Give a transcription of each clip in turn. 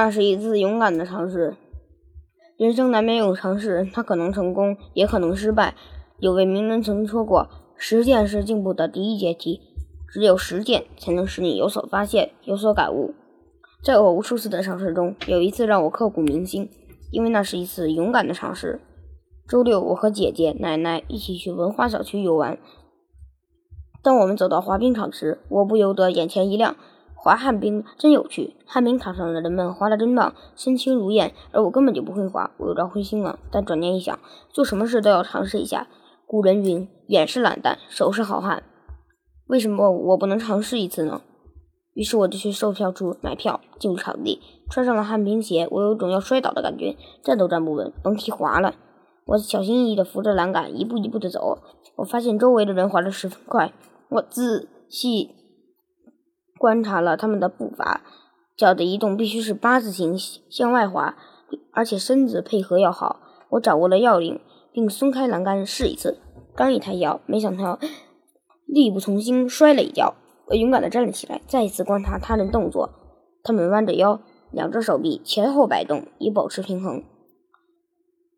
那是一次勇敢的尝试。人生难免有尝试，它可能成功，也可能失败。有位名人曾说过：“实践是进步的第一阶梯，只有实践才能使你有所发现、有所感悟。”在我无数次的尝试中，有一次让我刻骨铭心，因为那是一次勇敢的尝试。周六，我和姐姐、奶奶一起去文化小区游玩。当我们走到滑冰场时，我不由得眼前一亮。滑旱冰真有趣，旱冰场上的人们滑得真棒，身轻如燕，而我根本就不会滑，我有点灰心了。但转念一想，做什么事都要尝试一下。古人云：“眼是懒蛋，手是好汉。”为什么我不能尝试一次呢？于是我就去售票处买票，进入场地，穿上了旱冰鞋。我有种要摔倒的感觉，站都站不稳，甭提滑了。我小心翼翼地扶着栏杆，一步一步地走。我发现周围的人滑得十分快，我仔细。观察了他们的步伐，脚的移动必须是八字形向外滑，而且身子配合要好。我掌握了要领，并松开栏杆试一次。刚一抬腰，没想到力不从心，摔了一跤。我勇敢地站了起来，再一次观察他人动作。他们弯着腰，两只手臂前后摆动，以保持平衡。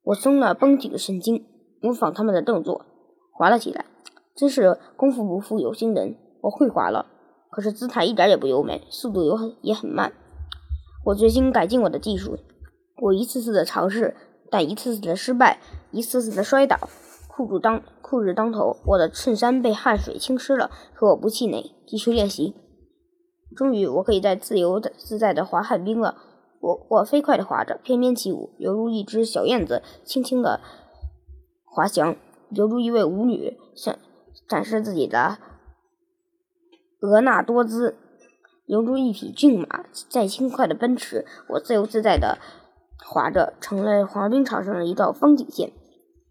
我松了绷紧的神经，模仿他们的动作，滑了起来。真是功夫不负有心人，我会滑了。可是姿态一点也不优美，速度又很也很慢。我决心改进我的技术。我一次次的尝试，但一次次的失败，一次次的摔倒。酷暑当酷日当头，我的衬衫被汗水浸湿了，可我不气馁，继续练习。终于，我可以在自由的自在的滑旱冰了。我我飞快的滑着，翩翩起舞，犹如一只小燕子轻轻的滑翔，犹如一位舞女想展示自己的。婀娜多姿，犹如一匹骏马在轻快的奔驰。我自由自在的滑着，成了滑冰场上的一道风景线。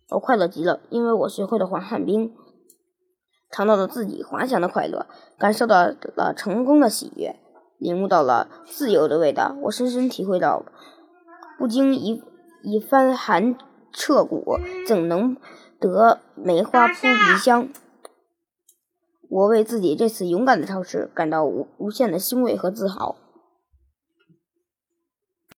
我快乐极了，因为我学会了滑旱冰，尝到了自己滑翔的快乐，感受到了成功的喜悦，领悟到了自由的味道。我深深体会到，不经一一番寒彻骨，怎能得梅花扑鼻香？我为自己这次勇敢的尝试感到无无限的欣慰和自豪。